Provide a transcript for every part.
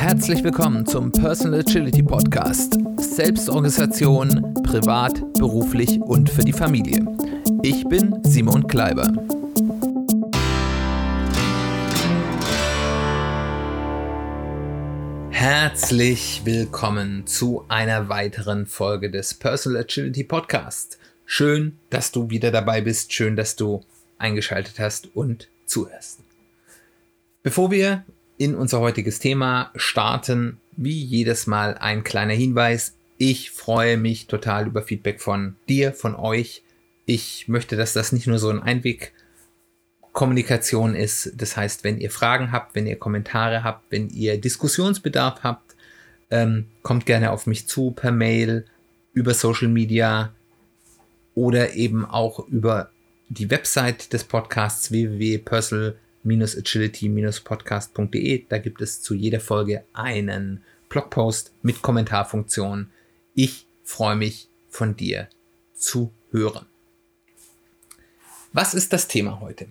Herzlich willkommen zum Personal Agility Podcast. Selbstorganisation, privat, beruflich und für die Familie. Ich bin Simon Kleiber. Herzlich willkommen zu einer weiteren Folge des Personal Agility Podcast. Schön, dass du wieder dabei bist, schön, dass du eingeschaltet hast und zuhörst. Bevor wir in unser heutiges Thema starten, wie jedes Mal ein kleiner Hinweis. Ich freue mich total über Feedback von dir, von euch. Ich möchte, dass das nicht nur so ein Einwegkommunikation ist. Das heißt, wenn ihr Fragen habt, wenn ihr Kommentare habt, wenn ihr Diskussionsbedarf habt, ähm, kommt gerne auf mich zu per Mail, über Social Media oder eben auch über die Website des Podcasts www.personal agility-podcast.de. Da gibt es zu jeder Folge einen Blogpost mit Kommentarfunktion. Ich freue mich von dir zu hören. Was ist das Thema heute?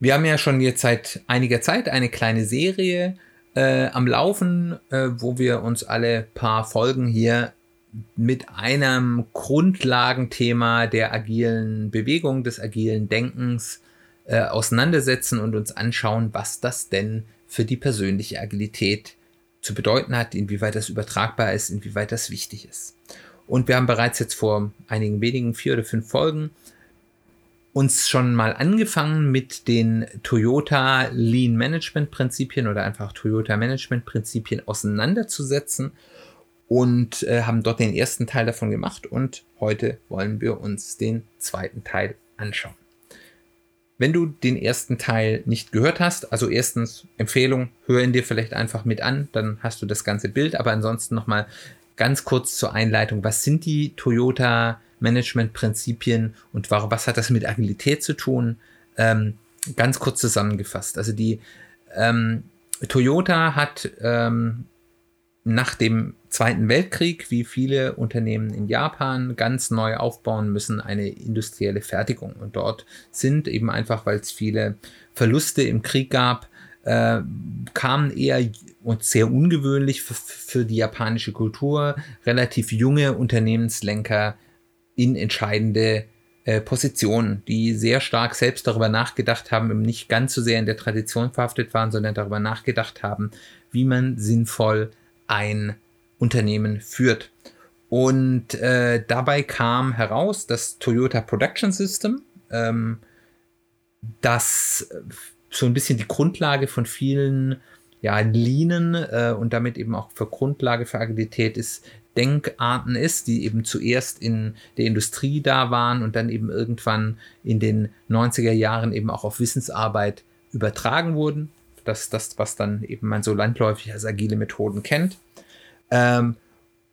Wir haben ja schon jetzt seit einiger Zeit eine kleine Serie äh, am Laufen, äh, wo wir uns alle paar Folgen hier mit einem Grundlagenthema der agilen Bewegung, des agilen Denkens äh, auseinandersetzen und uns anschauen, was das denn für die persönliche Agilität zu bedeuten hat, inwieweit das übertragbar ist, inwieweit das wichtig ist. Und wir haben bereits jetzt vor einigen wenigen vier oder fünf Folgen uns schon mal angefangen mit den Toyota Lean Management Prinzipien oder einfach Toyota Management Prinzipien auseinanderzusetzen und äh, haben dort den ersten Teil davon gemacht und heute wollen wir uns den zweiten Teil anschauen. Wenn du den ersten Teil nicht gehört hast, also erstens Empfehlung, hör ihn dir vielleicht einfach mit an, dann hast du das ganze Bild, aber ansonsten nochmal ganz kurz zur Einleitung. Was sind die Toyota Management Prinzipien und was hat das mit Agilität zu tun? Ähm, ganz kurz zusammengefasst. Also die ähm, Toyota hat ähm, nach dem Zweiten Weltkrieg, wie viele Unternehmen in Japan, ganz neu aufbauen müssen, eine industrielle Fertigung. Und dort sind eben einfach, weil es viele Verluste im Krieg gab, äh, kamen eher und sehr ungewöhnlich für, die japanische Kultur relativ junge Unternehmenslenker in entscheidende äh, Positionen, die sehr stark selbst darüber nachgedacht haben, eben nicht ganz so sehr in der Tradition verhaftet waren, sondern darüber nachgedacht haben, wie man sinnvoll ein Unternehmen führt. Und äh, dabei kam heraus das Toyota Production System, ähm, das so ein bisschen die Grundlage von vielen ja, Leanen äh, und damit eben auch für Grundlage für Agilität ist, Denkarten ist, die eben zuerst in der Industrie da waren und dann eben irgendwann in den 90er Jahren eben auch auf Wissensarbeit übertragen wurden. Das das, was dann eben man so landläufig als agile Methoden kennt. Ähm,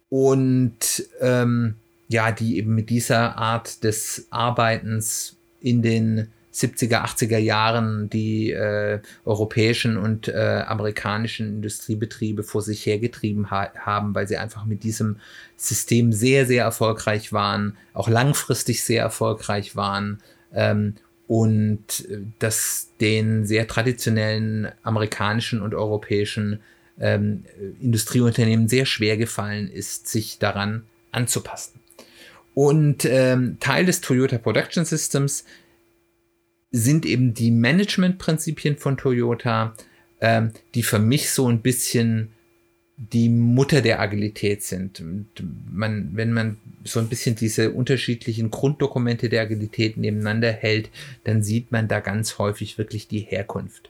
und ähm, ja, die eben mit dieser Art des Arbeitens in den 70er, 80er Jahren die äh, europäischen und äh, amerikanischen Industriebetriebe vor sich hergetrieben ha haben, weil sie einfach mit diesem System sehr, sehr erfolgreich waren, auch langfristig sehr erfolgreich waren ähm, und äh, das den sehr traditionellen amerikanischen und europäischen ähm, Industrieunternehmen sehr schwer gefallen ist, sich daran anzupassen. Und ähm, Teil des Toyota Production Systems sind eben die Managementprinzipien von Toyota, ähm, die für mich so ein bisschen die Mutter der Agilität sind. Und man, wenn man so ein bisschen diese unterschiedlichen Grunddokumente der Agilität nebeneinander hält, dann sieht man da ganz häufig wirklich die Herkunft.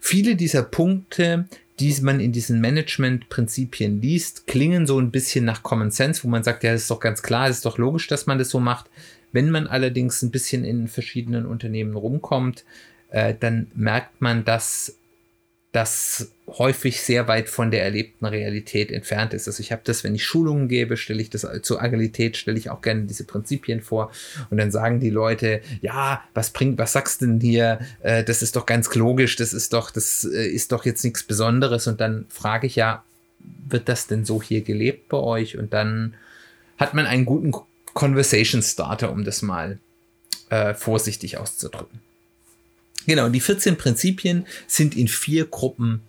Viele dieser Punkte, die man in diesen Management-Prinzipien liest, klingen so ein bisschen nach Common Sense, wo man sagt, ja, das ist doch ganz klar, es ist doch logisch, dass man das so macht. Wenn man allerdings ein bisschen in verschiedenen Unternehmen rumkommt, äh, dann merkt man, dass das häufig sehr weit von der erlebten Realität entfernt ist. Also ich habe das, wenn ich Schulungen gebe, stelle ich das zur Agilität, stelle ich auch gerne diese Prinzipien vor und dann sagen die Leute, ja, was bringt, was sagst denn hier? Äh, das ist doch ganz logisch, das ist doch, das äh, ist doch jetzt nichts Besonderes und dann frage ich ja, wird das denn so hier gelebt bei euch? Und dann hat man einen guten Conversation Starter, um das mal äh, vorsichtig auszudrücken. Genau, die 14 Prinzipien sind in vier Gruppen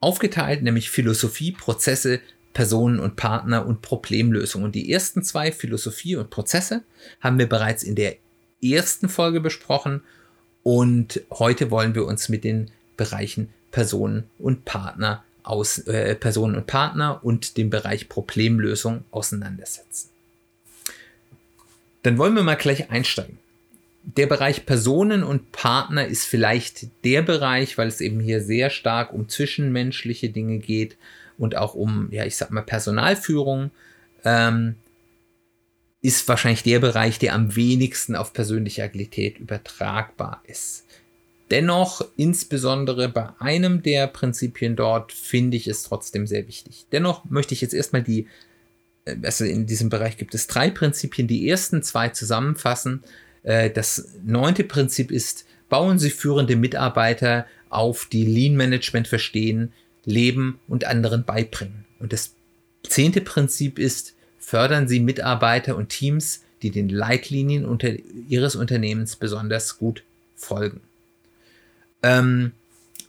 aufgeteilt, nämlich Philosophie, Prozesse, Personen und Partner und Problemlösung. Und die ersten zwei, Philosophie und Prozesse, haben wir bereits in der ersten Folge besprochen. Und heute wollen wir uns mit den Bereichen Personen und Partner aus äh, Personen und Partner und dem Bereich Problemlösung auseinandersetzen. Dann wollen wir mal gleich einsteigen. Der Bereich Personen und Partner ist vielleicht der Bereich, weil es eben hier sehr stark um zwischenmenschliche Dinge geht und auch um, ja, ich sag mal, Personalführung, ähm, ist wahrscheinlich der Bereich, der am wenigsten auf persönliche Agilität übertragbar ist. Dennoch, insbesondere bei einem der Prinzipien dort, finde ich es trotzdem sehr wichtig. Dennoch möchte ich jetzt erstmal die, äh, also in diesem Bereich gibt es drei Prinzipien, die ersten zwei zusammenfassen. Äh, das neunte Prinzip ist, bauen Sie führende Mitarbeiter auf, die Lean Management verstehen, leben und anderen beibringen. Und das zehnte Prinzip ist, fördern Sie Mitarbeiter und Teams, die den Leitlinien unter Ihres Unternehmens besonders gut folgen. Ähm,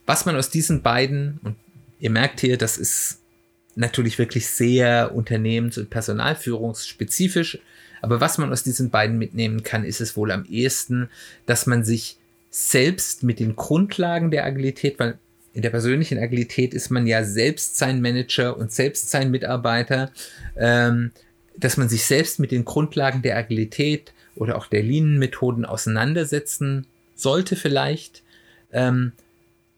was man aus diesen beiden, und ihr merkt hier, das ist natürlich wirklich sehr unternehmens- und personalführungsspezifisch, aber was man aus diesen beiden mitnehmen kann, ist es wohl am ehesten, dass man sich selbst mit den Grundlagen der Agilität, weil in der persönlichen Agilität ist man ja selbst sein Manager und selbst sein Mitarbeiter, ähm, dass man sich selbst mit den Grundlagen der Agilität oder auch der Lean-Methoden auseinandersetzen sollte vielleicht ähm,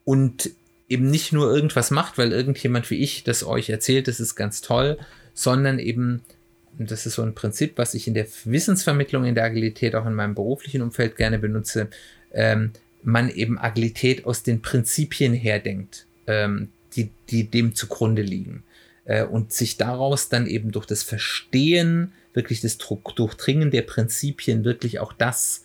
und eben nicht nur irgendwas macht, weil irgendjemand wie ich das euch erzählt, das ist ganz toll, sondern eben, das ist so ein Prinzip, was ich in der Wissensvermittlung in der Agilität auch in meinem beruflichen Umfeld gerne benutze, ähm, man eben Agilität aus den Prinzipien her denkt, ähm, die, die dem zugrunde liegen. Äh, und sich daraus dann eben durch das Verstehen, wirklich das Durchdringen der Prinzipien, wirklich auch das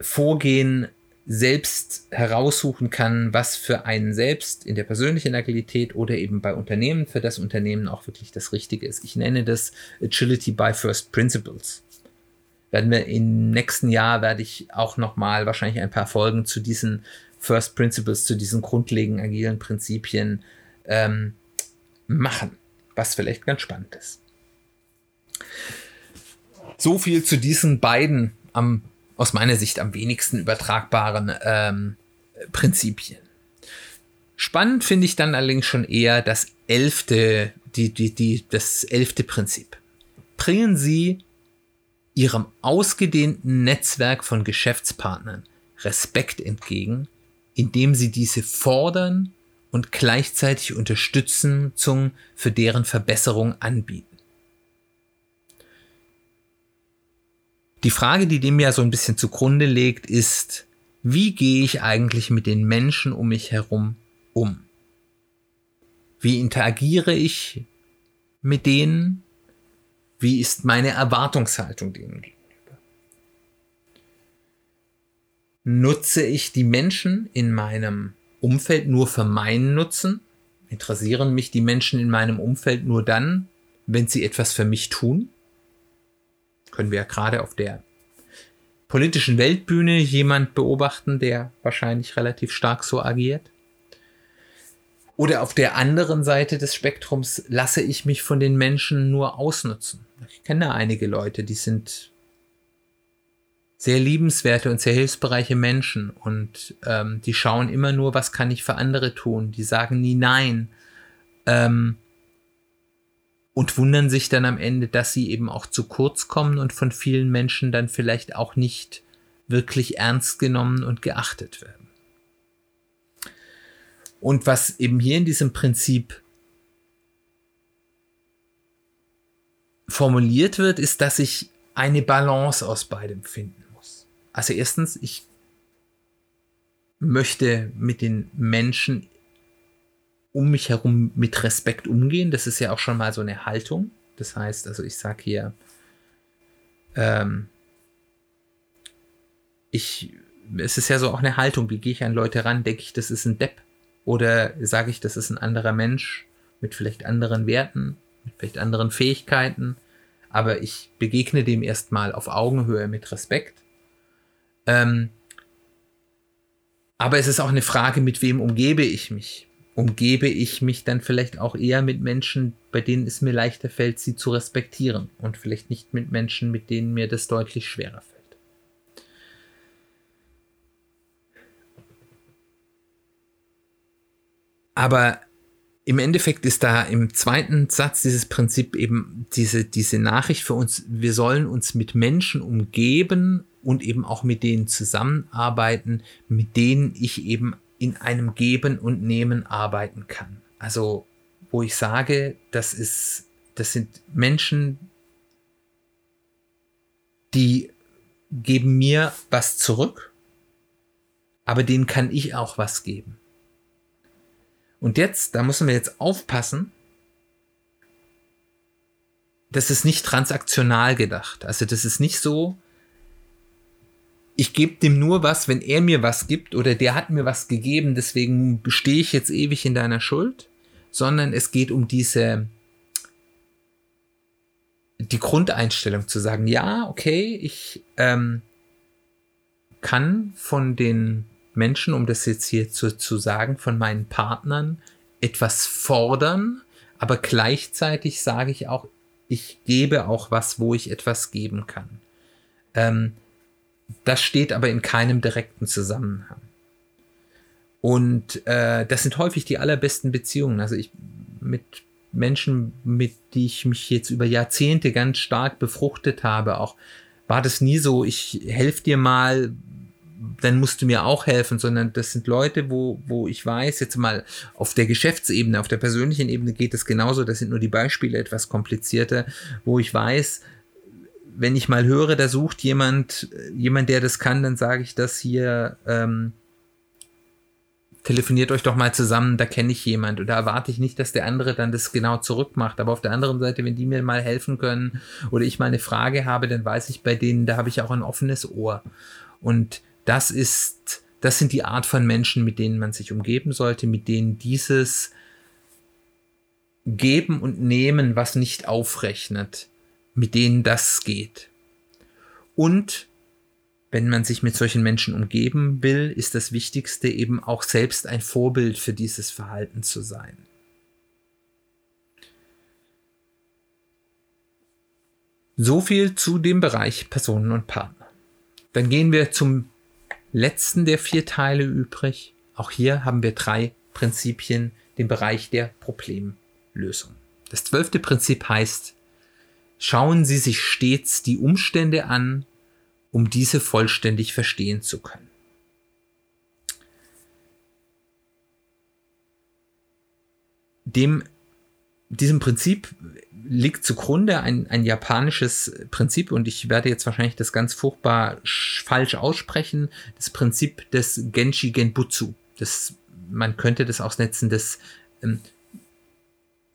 Vorgehen selbst heraussuchen kann, was für einen selbst in der persönlichen Agilität oder eben bei Unternehmen für das Unternehmen auch wirklich das Richtige ist. Ich nenne das Agility by First Principles werden wir im nächsten Jahr werde ich auch noch mal wahrscheinlich ein paar Folgen zu diesen First Principles, zu diesen grundlegenden agilen Prinzipien ähm, machen, was vielleicht ganz spannend ist. So viel zu diesen beiden am, aus meiner Sicht am wenigsten übertragbaren ähm, Prinzipien. Spannend finde ich dann allerdings schon eher das elfte, die, die, die, das elfte Prinzip. Bringen Sie ihrem ausgedehnten Netzwerk von Geschäftspartnern Respekt entgegen, indem sie diese fordern und gleichzeitig Unterstützung für deren Verbesserung anbieten. Die Frage, die dem ja so ein bisschen zugrunde legt, ist, wie gehe ich eigentlich mit den Menschen um mich herum um? Wie interagiere ich mit denen? Wie ist meine Erwartungshaltung denen gegenüber? Nutze ich die Menschen in meinem Umfeld nur für meinen Nutzen? Interessieren mich die Menschen in meinem Umfeld nur dann, wenn sie etwas für mich tun? Können wir ja gerade auf der politischen Weltbühne jemand beobachten, der wahrscheinlich relativ stark so agiert? Oder auf der anderen Seite des Spektrums lasse ich mich von den Menschen nur ausnutzen. Ich kenne da einige Leute, die sind sehr liebenswerte und sehr hilfsbereiche Menschen und ähm, die schauen immer nur, was kann ich für andere tun. Die sagen nie nein ähm, und wundern sich dann am Ende, dass sie eben auch zu kurz kommen und von vielen Menschen dann vielleicht auch nicht wirklich ernst genommen und geachtet werden. Und was eben hier in diesem Prinzip formuliert wird, ist, dass ich eine Balance aus beidem finden muss. Also erstens, ich möchte mit den Menschen um mich herum mit Respekt umgehen. Das ist ja auch schon mal so eine Haltung. Das heißt, also ich sage hier, ähm, ich, es ist ja so auch eine Haltung, wie gehe ich an Leute ran? Denke ich, das ist ein Depp? Oder sage ich, das ist ein anderer Mensch mit vielleicht anderen Werten, mit vielleicht anderen Fähigkeiten, aber ich begegne dem erstmal auf Augenhöhe mit Respekt. Ähm, aber es ist auch eine Frage, mit wem umgebe ich mich? Umgebe ich mich dann vielleicht auch eher mit Menschen, bei denen es mir leichter fällt, sie zu respektieren und vielleicht nicht mit Menschen, mit denen mir das deutlich schwerer fällt. Aber im Endeffekt ist da im zweiten Satz dieses Prinzip eben diese, diese Nachricht für uns, wir sollen uns mit Menschen umgeben und eben auch mit denen zusammenarbeiten, mit denen ich eben in einem Geben und Nehmen arbeiten kann. Also, wo ich sage, das ist, das sind Menschen, die geben mir was zurück, aber denen kann ich auch was geben. Und jetzt, da müssen wir jetzt aufpassen, das ist nicht transaktional gedacht. Also das ist nicht so, ich gebe dem nur was, wenn er mir was gibt oder der hat mir was gegeben, deswegen bestehe ich jetzt ewig in deiner Schuld, sondern es geht um diese, die Grundeinstellung zu sagen, ja, okay, ich ähm, kann von den Menschen, um das jetzt hier zu, zu sagen, von meinen Partnern etwas fordern, aber gleichzeitig sage ich auch, ich gebe auch was, wo ich etwas geben kann. Ähm, das steht aber in keinem direkten Zusammenhang. Und äh, das sind häufig die allerbesten Beziehungen. Also ich mit Menschen, mit die ich mich jetzt über Jahrzehnte ganz stark befruchtet habe, auch war das nie so, ich helfe dir mal, dann musst du mir auch helfen, sondern das sind Leute, wo, wo ich weiß, jetzt mal auf der Geschäftsebene, auf der persönlichen Ebene geht es genauso, das sind nur die Beispiele etwas komplizierter, wo ich weiß, wenn ich mal höre, da sucht jemand, jemand, der das kann, dann sage ich das hier, ähm, telefoniert euch doch mal zusammen, da kenne ich jemand. Und da erwarte ich nicht, dass der andere dann das genau zurückmacht. Aber auf der anderen Seite, wenn die mir mal helfen können oder ich mal eine Frage habe, dann weiß ich bei denen, da habe ich auch ein offenes Ohr. Und das ist, das sind die Art von Menschen, mit denen man sich umgeben sollte, mit denen dieses Geben und Nehmen, was nicht aufrechnet, mit denen das geht. Und wenn man sich mit solchen Menschen umgeben will, ist das Wichtigste eben auch selbst ein Vorbild für dieses Verhalten zu sein. So viel zu dem Bereich Personen und Partner. Dann gehen wir zum letzten der vier Teile übrig. Auch hier haben wir drei Prinzipien, den Bereich der Problemlösung. Das zwölfte Prinzip heißt, schauen Sie sich stets die Umstände an, um diese vollständig verstehen zu können. Dem, diesem Prinzip liegt zugrunde ein, ein japanisches Prinzip und ich werde jetzt wahrscheinlich das ganz furchtbar falsch aussprechen, das Prinzip des Genshi Genbutsu. Das, man könnte das ausnetzen, das ähm,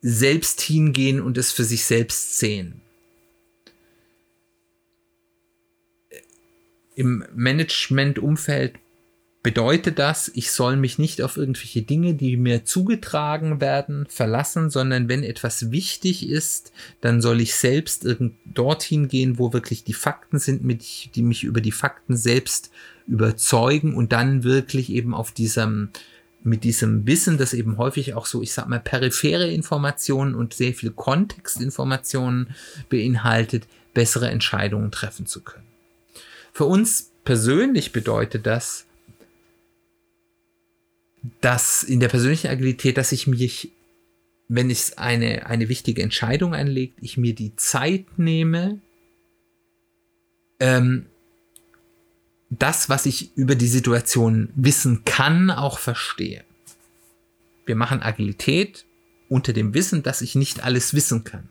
selbst hingehen und es für sich selbst sehen. Im Management-Umfeld bedeutet das, ich soll mich nicht auf irgendwelche Dinge, die mir zugetragen werden, verlassen, sondern wenn etwas wichtig ist, dann soll ich selbst dorthin gehen, wo wirklich die Fakten sind, mit, die mich über die Fakten selbst überzeugen und dann wirklich eben auf diesem mit diesem Wissen, das eben häufig auch so, ich sag mal, periphere Informationen und sehr viel Kontextinformationen beinhaltet, bessere Entscheidungen treffen zu können. Für uns persönlich bedeutet das, dass in der persönlichen Agilität, dass ich mich, wenn es eine, eine wichtige Entscheidung einlegt, ich mir die Zeit nehme, ähm, das, was ich über die Situation wissen kann, auch verstehe. Wir machen Agilität unter dem Wissen, dass ich nicht alles wissen kann.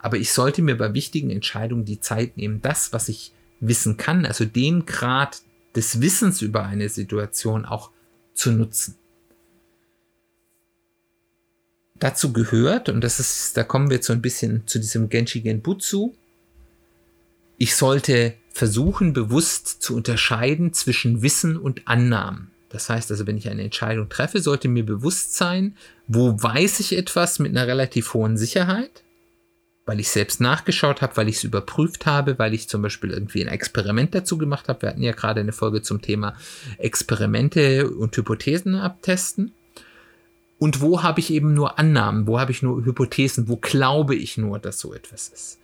Aber ich sollte mir bei wichtigen Entscheidungen die Zeit nehmen, das, was ich wissen kann, also den Grad des Wissens über eine Situation auch zu nutzen dazu gehört, und das ist, da kommen wir so ein bisschen zu diesem Genshi Genbutsu, ich sollte versuchen, bewusst zu unterscheiden zwischen Wissen und Annahmen. Das heißt also, wenn ich eine Entscheidung treffe, sollte mir bewusst sein, wo weiß ich etwas mit einer relativ hohen Sicherheit, weil ich selbst nachgeschaut habe, weil ich es überprüft habe, weil ich zum Beispiel irgendwie ein Experiment dazu gemacht habe. Wir hatten ja gerade eine Folge zum Thema Experimente und Hypothesen abtesten und wo habe ich eben nur Annahmen, wo habe ich nur Hypothesen, wo glaube ich nur, dass so etwas ist.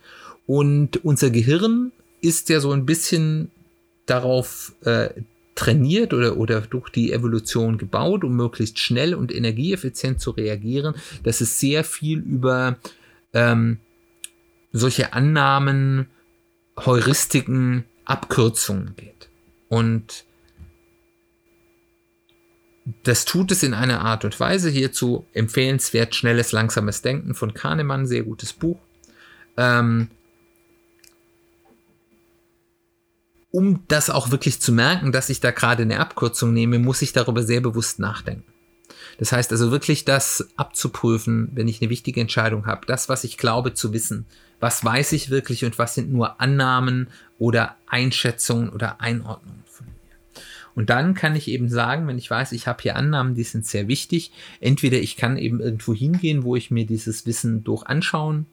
Und unser Gehirn ist ja so ein bisschen darauf äh, trainiert oder, oder durch die Evolution gebaut, um möglichst schnell und energieeffizient zu reagieren, dass es sehr viel über ähm, solche Annahmen, Heuristiken, Abkürzungen geht. Und das tut es in einer Art und Weise. Hierzu empfehlenswert Schnelles, Langsames Denken von Kahnemann, sehr gutes Buch. Ähm, um das auch wirklich zu merken, dass ich da gerade eine Abkürzung nehme, muss ich darüber sehr bewusst nachdenken. Das heißt also wirklich das abzuprüfen, wenn ich eine wichtige Entscheidung habe, das, was ich glaube zu wissen, was weiß ich wirklich und was sind nur Annahmen oder Einschätzungen oder Einordnungen von mir. Und dann kann ich eben sagen, wenn ich weiß, ich habe hier Annahmen, die sind sehr wichtig, entweder ich kann eben irgendwo hingehen, wo ich mir dieses Wissen durch anschauen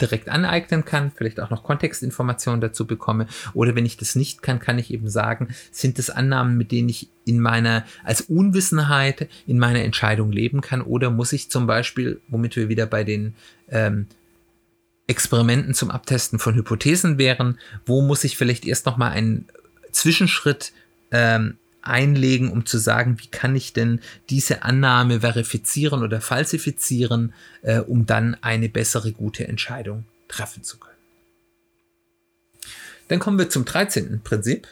direkt aneignen kann, vielleicht auch noch Kontextinformationen dazu bekomme. Oder wenn ich das nicht kann, kann ich eben sagen, sind das Annahmen, mit denen ich in meiner, als Unwissenheit in meiner Entscheidung leben kann? Oder muss ich zum Beispiel, womit wir wieder bei den ähm, Experimenten zum Abtesten von Hypothesen wären, wo muss ich vielleicht erst nochmal einen Zwischenschritt ähm, einlegen, um zu sagen, wie kann ich denn diese Annahme verifizieren oder falsifizieren, äh, um dann eine bessere, gute Entscheidung treffen zu können. Dann kommen wir zum 13. Prinzip.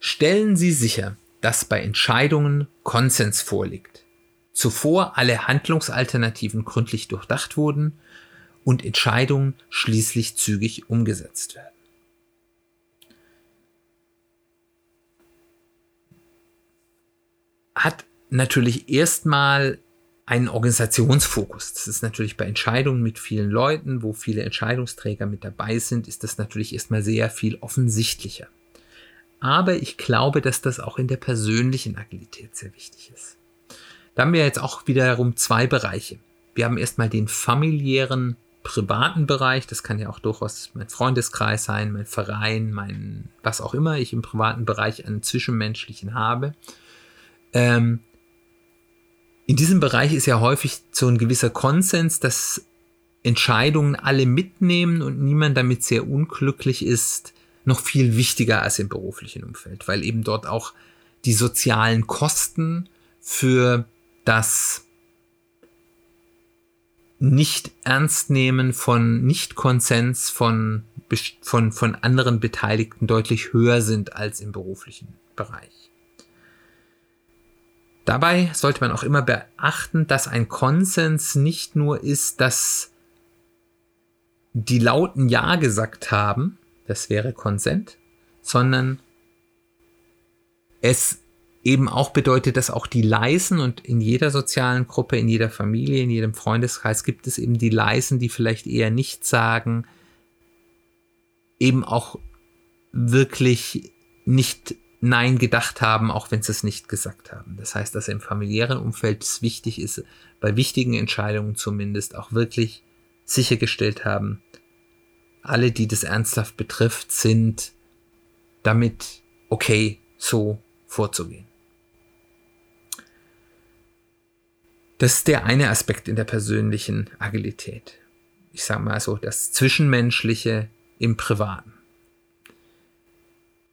Stellen Sie sicher, dass bei Entscheidungen Konsens vorliegt, zuvor alle Handlungsalternativen gründlich durchdacht wurden und Entscheidungen schließlich zügig umgesetzt werden. hat natürlich erstmal einen Organisationsfokus. Das ist natürlich bei Entscheidungen mit vielen Leuten, wo viele Entscheidungsträger mit dabei sind, ist das natürlich erstmal sehr viel offensichtlicher. Aber ich glaube, dass das auch in der persönlichen Agilität sehr wichtig ist. Da haben wir jetzt auch wiederum zwei Bereiche. Wir haben erstmal den familiären, privaten Bereich. Das kann ja auch durchaus mein Freundeskreis sein, mein Verein, mein, was auch immer ich im privaten Bereich an Zwischenmenschlichen habe. Ähm, in diesem Bereich ist ja häufig so ein gewisser Konsens, dass Entscheidungen alle mitnehmen und niemand damit sehr unglücklich ist, noch viel wichtiger als im beruflichen Umfeld, weil eben dort auch die sozialen Kosten für das nicht ernst nehmen von Nicht-Konsens von, von, von anderen Beteiligten deutlich höher sind als im beruflichen Bereich. Dabei sollte man auch immer beachten, dass ein Konsens nicht nur ist, dass die Lauten Ja gesagt haben, das wäre Konsent, sondern es eben auch bedeutet, dass auch die Leisen und in jeder sozialen Gruppe, in jeder Familie, in jedem Freundeskreis gibt es eben die Leisen, die vielleicht eher nicht sagen, eben auch wirklich nicht Nein gedacht haben, auch wenn sie es nicht gesagt haben. Das heißt, dass im familiären Umfeld es wichtig ist, bei wichtigen Entscheidungen zumindest auch wirklich sichergestellt haben, alle, die das ernsthaft betrifft, sind damit okay, so vorzugehen. Das ist der eine Aspekt in der persönlichen Agilität. Ich sage mal so, das Zwischenmenschliche im Privaten.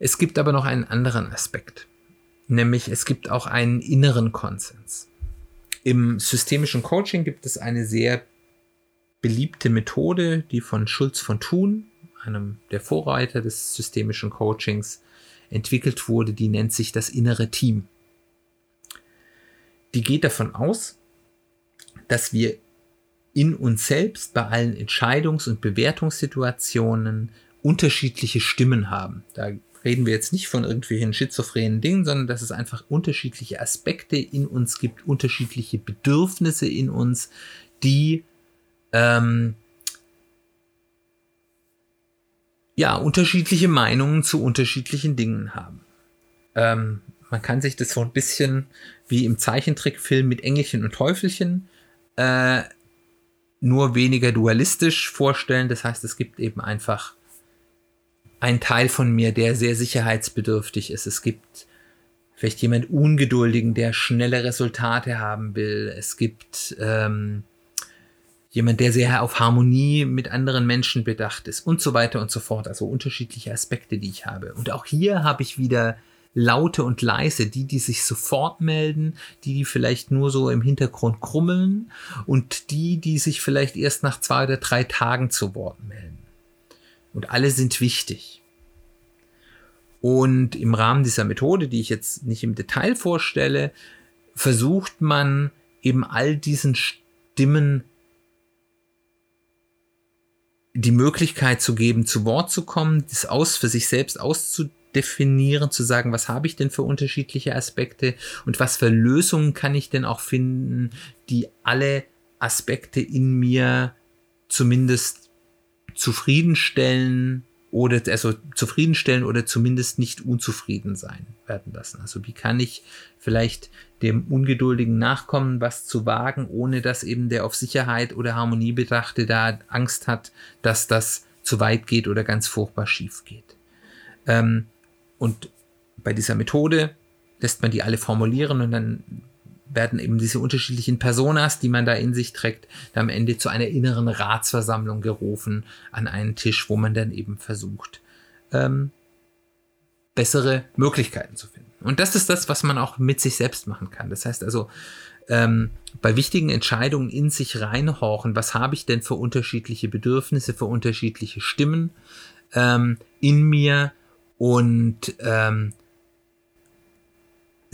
Es gibt aber noch einen anderen Aspekt, nämlich es gibt auch einen inneren Konsens. Im systemischen Coaching gibt es eine sehr beliebte Methode, die von Schulz von Thun, einem der Vorreiter des systemischen Coachings, entwickelt wurde, die nennt sich das innere Team. Die geht davon aus, dass wir in uns selbst bei allen Entscheidungs- und Bewertungssituationen unterschiedliche Stimmen haben. Da reden wir jetzt nicht von irgendwelchen schizophrenen Dingen, sondern dass es einfach unterschiedliche Aspekte in uns gibt, unterschiedliche Bedürfnisse in uns, die ähm, ja unterschiedliche Meinungen zu unterschiedlichen Dingen haben. Ähm, man kann sich das so ein bisschen wie im Zeichentrickfilm mit Engelchen und Teufelchen äh, nur weniger dualistisch vorstellen. Das heißt, es gibt eben einfach ein Teil von mir, der sehr sicherheitsbedürftig ist. Es gibt vielleicht jemand Ungeduldigen, der schnelle Resultate haben will. Es gibt ähm, jemand, der sehr auf Harmonie mit anderen Menschen bedacht ist und so weiter und so fort. Also unterschiedliche Aspekte, die ich habe. Und auch hier habe ich wieder laute und leise, die, die sich sofort melden, die, die vielleicht nur so im Hintergrund krummeln und die, die sich vielleicht erst nach zwei oder drei Tagen zu Wort melden. Und alle sind wichtig. Und im Rahmen dieser Methode, die ich jetzt nicht im Detail vorstelle, versucht man eben all diesen Stimmen die Möglichkeit zu geben, zu Wort zu kommen, das aus für sich selbst auszudefinieren, zu sagen, was habe ich denn für unterschiedliche Aspekte und was für Lösungen kann ich denn auch finden, die alle Aspekte in mir zumindest zufriedenstellen oder also zufriedenstellen oder zumindest nicht unzufrieden sein werden lassen. Also wie kann ich vielleicht dem Ungeduldigen nachkommen, was zu wagen, ohne dass eben der auf Sicherheit oder Harmonie bedachte da Angst hat, dass das zu weit geht oder ganz furchtbar schief geht. Ähm, und bei dieser Methode lässt man die alle formulieren und dann werden eben diese unterschiedlichen Personas, die man da in sich trägt, am Ende zu einer inneren Ratsversammlung gerufen an einen Tisch, wo man dann eben versucht, ähm, bessere Möglichkeiten zu finden. Und das ist das, was man auch mit sich selbst machen kann. Das heißt also, ähm, bei wichtigen Entscheidungen in sich reinhorchen, was habe ich denn für unterschiedliche Bedürfnisse, für unterschiedliche Stimmen ähm, in mir und ähm,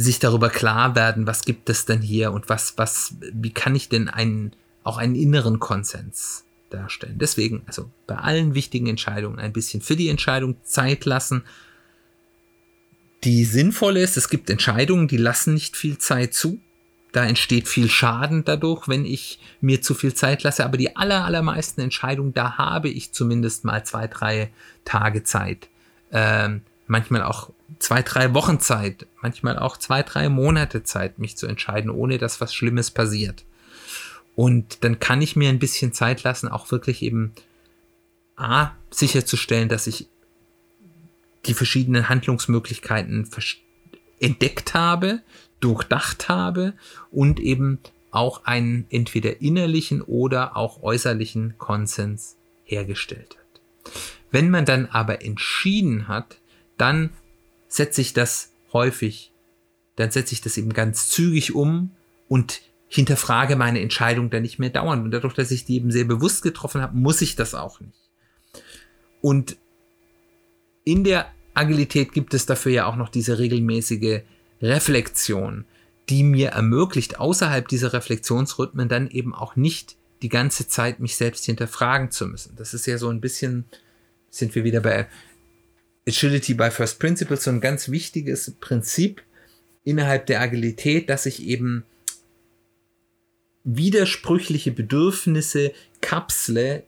sich darüber klar werden, was gibt es denn hier und was, was, wie kann ich denn einen, auch einen inneren Konsens darstellen. Deswegen, also bei allen wichtigen Entscheidungen ein bisschen für die Entscheidung Zeit lassen, die sinnvoll ist. Es gibt Entscheidungen, die lassen nicht viel Zeit zu. Da entsteht viel Schaden dadurch, wenn ich mir zu viel Zeit lasse. Aber die aller, allermeisten Entscheidungen, da habe ich zumindest mal zwei, drei Tage Zeit. Ähm, manchmal auch zwei, drei Wochen Zeit, manchmal auch zwei, drei Monate Zeit, mich zu entscheiden, ohne dass was Schlimmes passiert. Und dann kann ich mir ein bisschen Zeit lassen, auch wirklich eben A, sicherzustellen, dass ich die verschiedenen Handlungsmöglichkeiten entdeckt habe, durchdacht habe und eben auch einen entweder innerlichen oder auch äußerlichen Konsens hergestellt hat. Wenn man dann aber entschieden hat, dann setze ich das häufig, dann setze ich das eben ganz zügig um und hinterfrage meine Entscheidung dann nicht mehr dauernd. Und dadurch, dass ich die eben sehr bewusst getroffen habe, muss ich das auch nicht. Und in der Agilität gibt es dafür ja auch noch diese regelmäßige Reflexion, die mir ermöglicht, außerhalb dieser Reflexionsrhythmen dann eben auch nicht die ganze Zeit mich selbst hinterfragen zu müssen. Das ist ja so ein bisschen, sind wir wieder bei Agility by First Principles so ein ganz wichtiges Prinzip innerhalb der Agilität, dass ich eben widersprüchliche Bedürfnisse kapsle,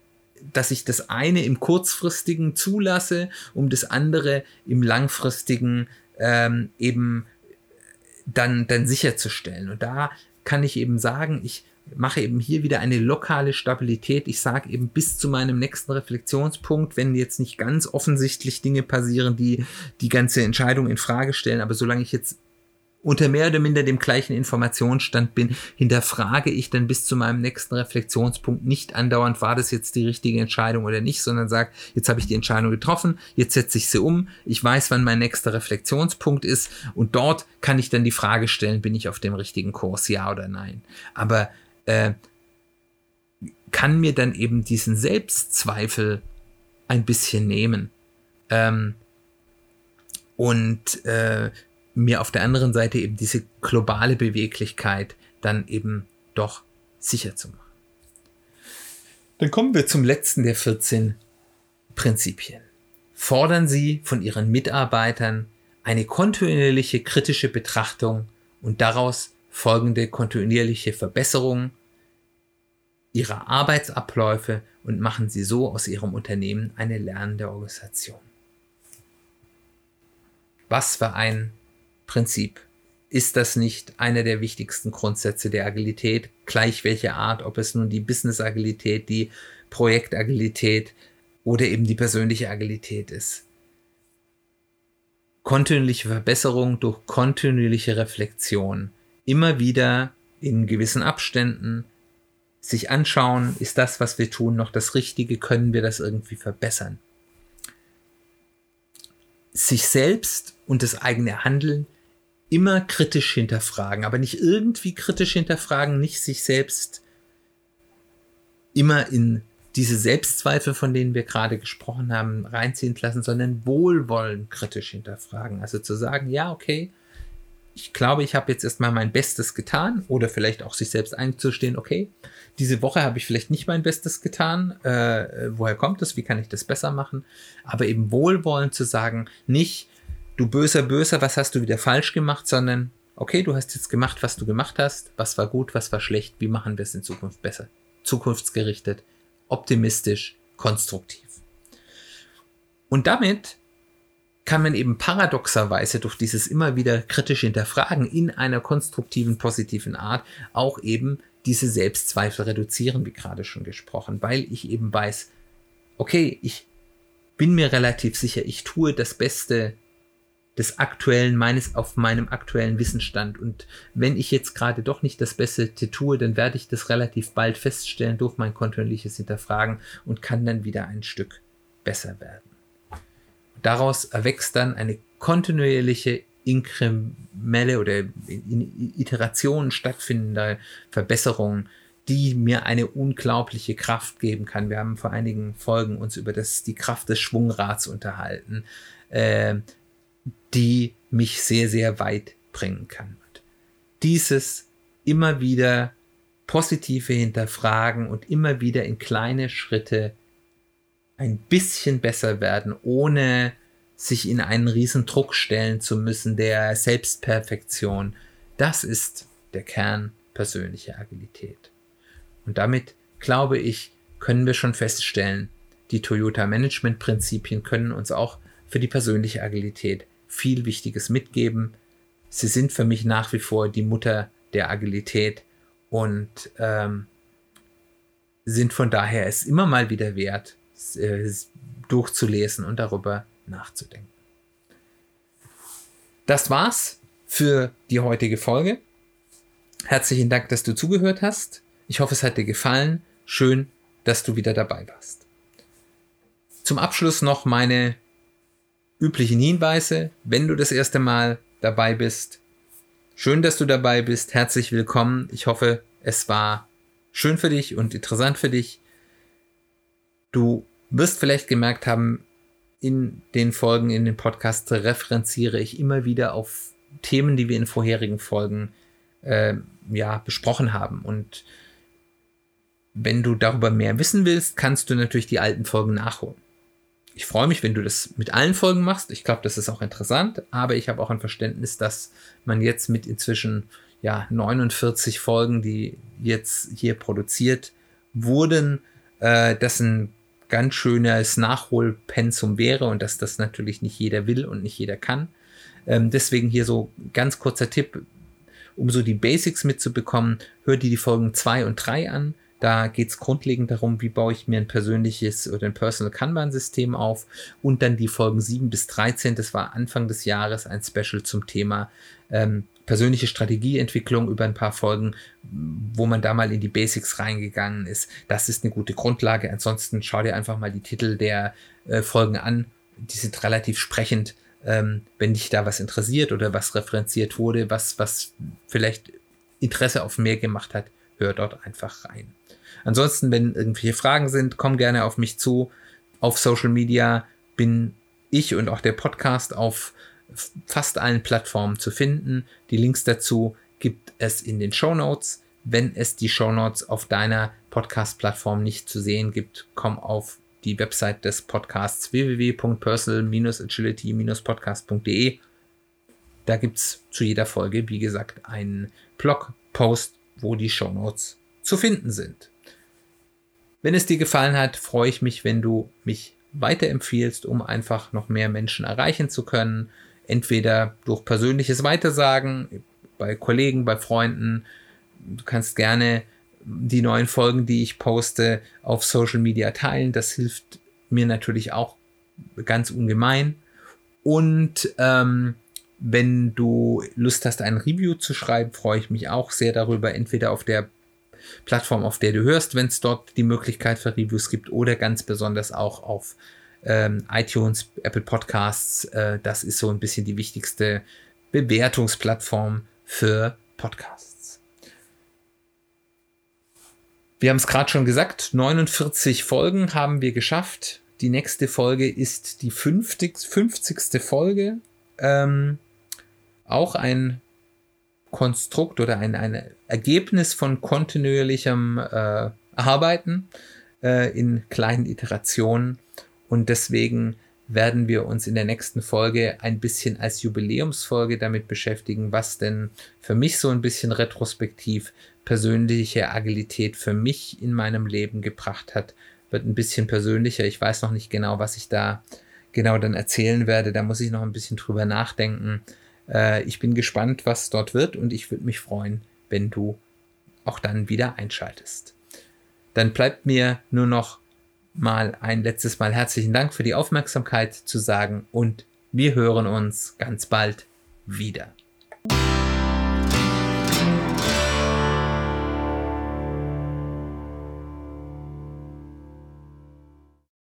dass ich das eine im kurzfristigen zulasse, um das andere im langfristigen ähm, eben dann, dann sicherzustellen. Und da kann ich eben sagen, ich mache eben hier wieder eine lokale Stabilität. Ich sage eben bis zu meinem nächsten Reflexionspunkt, wenn jetzt nicht ganz offensichtlich Dinge passieren, die die ganze Entscheidung in Frage stellen, aber solange ich jetzt unter mehr oder minder dem gleichen Informationsstand bin, hinterfrage ich dann bis zu meinem nächsten Reflexionspunkt nicht andauernd, war das jetzt die richtige Entscheidung oder nicht, sondern sage, jetzt habe ich die Entscheidung getroffen, jetzt setze ich sie um, ich weiß, wann mein nächster Reflexionspunkt ist und dort kann ich dann die Frage stellen, bin ich auf dem richtigen Kurs, ja oder nein. Aber äh, kann mir dann eben diesen Selbstzweifel ein bisschen nehmen. Ähm, und äh, mir auf der anderen Seite eben diese globale Beweglichkeit dann eben doch sicher zu machen. Dann kommen wir zum letzten der 14 Prinzipien. Fordern Sie von Ihren Mitarbeitern eine kontinuierliche kritische Betrachtung und daraus folgende kontinuierliche Verbesserung ihrer Arbeitsabläufe und machen Sie so aus Ihrem Unternehmen eine lernende Organisation. Was für ein Prinzip. Ist das nicht einer der wichtigsten Grundsätze der Agilität, gleich welche Art, ob es nun die Business-Agilität, die Projektagilität oder eben die persönliche Agilität ist? kontinuierliche Verbesserung durch kontinuierliche Reflexion. Immer wieder in gewissen Abständen sich anschauen, ist das, was wir tun, noch das Richtige, können wir das irgendwie verbessern. Sich selbst und das eigene Handeln immer kritisch hinterfragen, aber nicht irgendwie kritisch hinterfragen, nicht sich selbst immer in diese Selbstzweifel, von denen wir gerade gesprochen haben, reinziehen lassen, sondern wohlwollend kritisch hinterfragen. Also zu sagen, ja, okay, ich glaube, ich habe jetzt erstmal mein Bestes getan oder vielleicht auch sich selbst einzustehen, okay, diese Woche habe ich vielleicht nicht mein Bestes getan, äh, woher kommt es, wie kann ich das besser machen, aber eben wohlwollend zu sagen, nicht, du böser, böser, was hast du wieder falsch gemacht, sondern, okay, du hast jetzt gemacht, was du gemacht hast, was war gut, was war schlecht, wie machen wir es in Zukunft besser, zukunftsgerichtet, optimistisch, konstruktiv. Und damit kann man eben paradoxerweise durch dieses immer wieder kritisch hinterfragen in einer konstruktiven, positiven Art auch eben diese Selbstzweifel reduzieren, wie gerade schon gesprochen, weil ich eben weiß, okay, ich bin mir relativ sicher, ich tue das Beste des aktuellen, meines, auf meinem aktuellen Wissensstand. Und wenn ich jetzt gerade doch nicht das Beste tue, dann werde ich das relativ bald feststellen durch mein kontinuierliches Hinterfragen und kann dann wieder ein Stück besser werden. Daraus erwächst dann eine kontinuierliche inkremelle oder in Iterationen stattfindende Verbesserung, die mir eine unglaubliche Kraft geben kann. Wir haben vor einigen Folgen uns über das, die Kraft des Schwungrads unterhalten. Äh, die mich sehr, sehr weit bringen kann. Dieses immer wieder positive Hinterfragen und immer wieder in kleine Schritte ein bisschen besser werden, ohne sich in einen riesen Druck stellen zu müssen, der Selbstperfektion. Das ist der Kern persönlicher Agilität. Und damit, glaube ich, können wir schon feststellen, die Toyota Management Prinzipien können uns auch für die persönliche Agilität viel Wichtiges mitgeben. Sie sind für mich nach wie vor die Mutter der Agilität und ähm, sind von daher es immer mal wieder wert, durchzulesen und darüber nachzudenken. Das war's für die heutige Folge. Herzlichen Dank, dass du zugehört hast. Ich hoffe, es hat dir gefallen. Schön, dass du wieder dabei warst. Zum Abschluss noch meine üblichen Hinweise, wenn du das erste Mal dabei bist. Schön, dass du dabei bist. Herzlich willkommen. Ich hoffe, es war schön für dich und interessant für dich. Du wirst vielleicht gemerkt haben, in den Folgen, in den Podcasts referenziere ich immer wieder auf Themen, die wir in vorherigen Folgen äh, ja, besprochen haben. Und wenn du darüber mehr wissen willst, kannst du natürlich die alten Folgen nachholen ich freue mich, wenn du das mit allen Folgen machst. Ich glaube, das ist auch interessant, aber ich habe auch ein Verständnis, dass man jetzt mit inzwischen ja 49 Folgen, die jetzt hier produziert wurden, äh, das ein ganz schönes Nachholpensum wäre und dass das natürlich nicht jeder will und nicht jeder kann. Ähm, deswegen hier so ganz kurzer Tipp, um so die Basics mitzubekommen, hör dir die Folgen 2 und 3 an. Da geht es grundlegend darum, wie baue ich mir ein persönliches oder ein Personal Kanban-System auf. Und dann die Folgen 7 bis 13, das war Anfang des Jahres ein Special zum Thema ähm, persönliche Strategieentwicklung über ein paar Folgen, wo man da mal in die Basics reingegangen ist. Das ist eine gute Grundlage. Ansonsten schau dir einfach mal die Titel der äh, Folgen an. Die sind relativ sprechend. Ähm, wenn dich da was interessiert oder was referenziert wurde, was, was vielleicht Interesse auf mehr gemacht hat, hör dort einfach rein. Ansonsten, wenn irgendwelche Fragen sind, komm gerne auf mich zu. Auf Social Media bin ich und auch der Podcast auf fast allen Plattformen zu finden. Die Links dazu gibt es in den Show Notes. Wenn es die Show Notes auf deiner Podcast-Plattform nicht zu sehen gibt, komm auf die Website des Podcasts www.personal-agility-podcast.de. Da gibt es zu jeder Folge, wie gesagt, einen Blogpost, wo die Show Notes zu finden sind. Wenn es dir gefallen hat, freue ich mich, wenn du mich weiterempfiehlst, um einfach noch mehr Menschen erreichen zu können. Entweder durch persönliches Weitersagen, bei Kollegen, bei Freunden. Du kannst gerne die neuen Folgen, die ich poste, auf Social Media teilen. Das hilft mir natürlich auch ganz ungemein. Und ähm, wenn du Lust hast, ein Review zu schreiben, freue ich mich auch sehr darüber, entweder auf der Plattform, auf der du hörst, wenn es dort die Möglichkeit für Reviews gibt, oder ganz besonders auch auf ähm, iTunes, Apple Podcasts. Äh, das ist so ein bisschen die wichtigste Bewertungsplattform für Podcasts. Wir haben es gerade schon gesagt, 49 Folgen haben wir geschafft. Die nächste Folge ist die 50. 50. Folge. Ähm, auch ein Konstrukt oder ein, ein Ergebnis von kontinuierlichem äh, Arbeiten äh, in kleinen Iterationen. Und deswegen werden wir uns in der nächsten Folge ein bisschen als Jubiläumsfolge damit beschäftigen, was denn für mich so ein bisschen retrospektiv persönliche Agilität für mich in meinem Leben gebracht hat. Wird ein bisschen persönlicher. Ich weiß noch nicht genau, was ich da genau dann erzählen werde. Da muss ich noch ein bisschen drüber nachdenken. Äh, ich bin gespannt, was dort wird und ich würde mich freuen, wenn du auch dann wieder einschaltest. Dann bleibt mir nur noch mal ein letztes Mal herzlichen Dank für die Aufmerksamkeit zu sagen und wir hören uns ganz bald wieder.